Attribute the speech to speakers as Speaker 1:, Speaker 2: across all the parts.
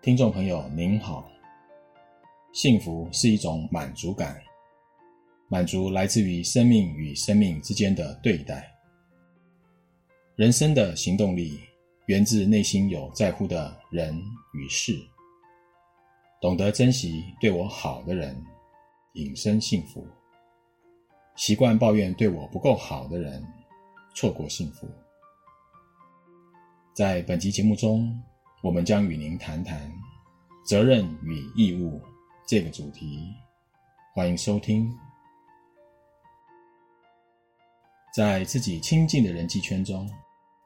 Speaker 1: 听众朋友您好。幸福是一种满足感，满足来自于生命与生命之间的对待。人生的行动力源自内心有在乎的人与事，懂得珍惜对我好的人，引申幸福。习惯抱怨对我不够好的人，错过幸福。在本集节目中，我们将与您谈谈责任与义务这个主题。欢迎收听。在自己亲近的人际圈中，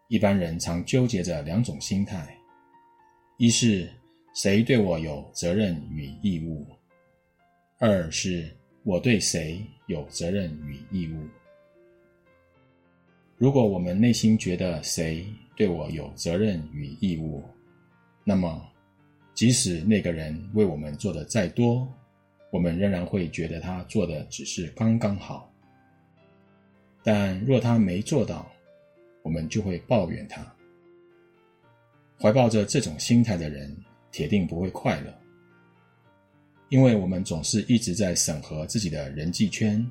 Speaker 1: 一般人常纠结着两种心态：一是谁对我有责任与义务；二是我对谁有责任与义务。如果我们内心觉得谁对我有责任与义务，那么，即使那个人为我们做的再多，我们仍然会觉得他做的只是刚刚好。但若他没做到，我们就会抱怨他。怀抱着这种心态的人，铁定不会快乐，因为我们总是一直在审核自己的人际圈，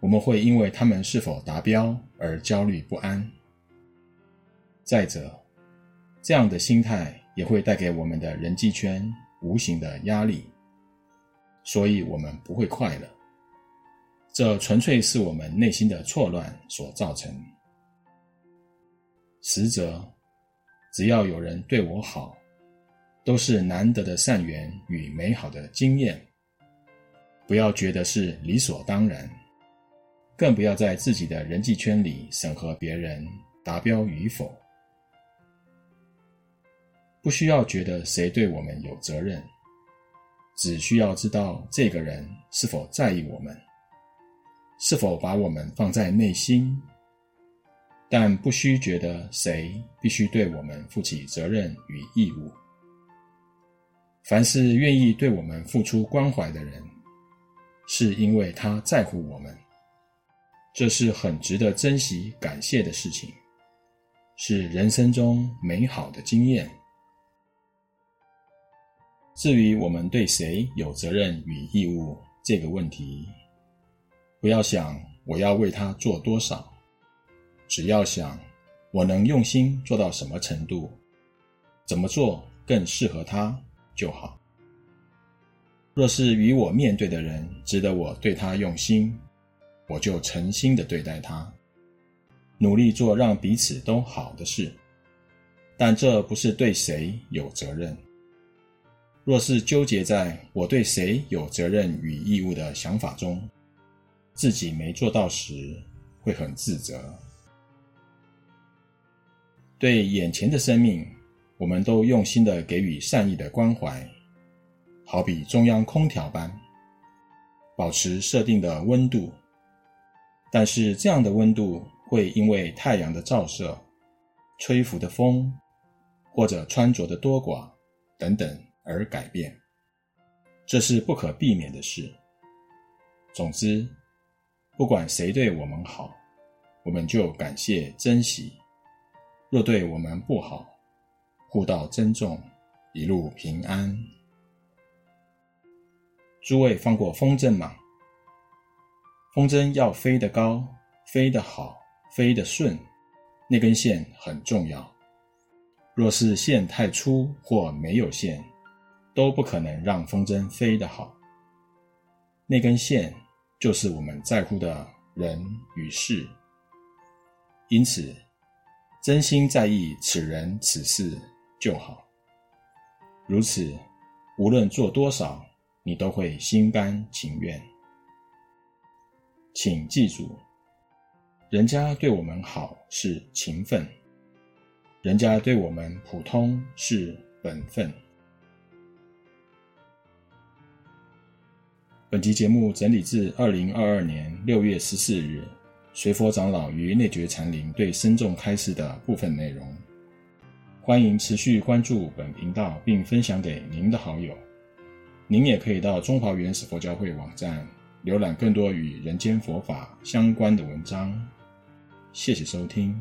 Speaker 1: 我们会因为他们是否达标而焦虑不安。再者，这样的心态也会带给我们的人际圈无形的压力，所以我们不会快乐。这纯粹是我们内心的错乱所造成。实则，只要有人对我好，都是难得的善缘与美好的经验。不要觉得是理所当然，更不要在自己的人际圈里审核别人达标与否。不需要觉得谁对我们有责任，只需要知道这个人是否在意我们，是否把我们放在内心。但不需觉得谁必须对我们负起责任与义务。凡是愿意对我们付出关怀的人，是因为他在乎我们，这是很值得珍惜、感谢的事情，是人生中美好的经验。至于我们对谁有责任与义务这个问题，不要想我要为他做多少，只要想我能用心做到什么程度，怎么做更适合他就好。若是与我面对的人值得我对他用心，我就诚心的对待他，努力做让彼此都好的事。但这不是对谁有责任。若是纠结在我对谁有责任与义务的想法中，自己没做到时，会很自责。对眼前的生命，我们都用心的给予善意的关怀，好比中央空调般，保持设定的温度。但是这样的温度会因为太阳的照射、吹拂的风，或者穿着的多寡等等。而改变，这是不可避免的事。总之，不管谁对我们好，我们就感谢珍惜；若对我们不好，互道珍重，一路平安。诸位放过风筝吗？风筝要飞得高、飞得好、飞得顺，那根线很重要。若是线太粗或没有线，都不可能让风筝飞得好。那根线就是我们在乎的人与事，因此真心在意此人此事就好。如此，无论做多少，你都会心甘情愿。请记住，人家对我们好是情分，人家对我们普通是本分。本集节目整理自二零二二年六月十四日，随佛长老于内觉禅林对僧众开示的部分内容。欢迎持续关注本频道，并分享给您的好友。您也可以到中华原始佛教会网站浏览更多与人间佛法相关的文章。谢谢收听。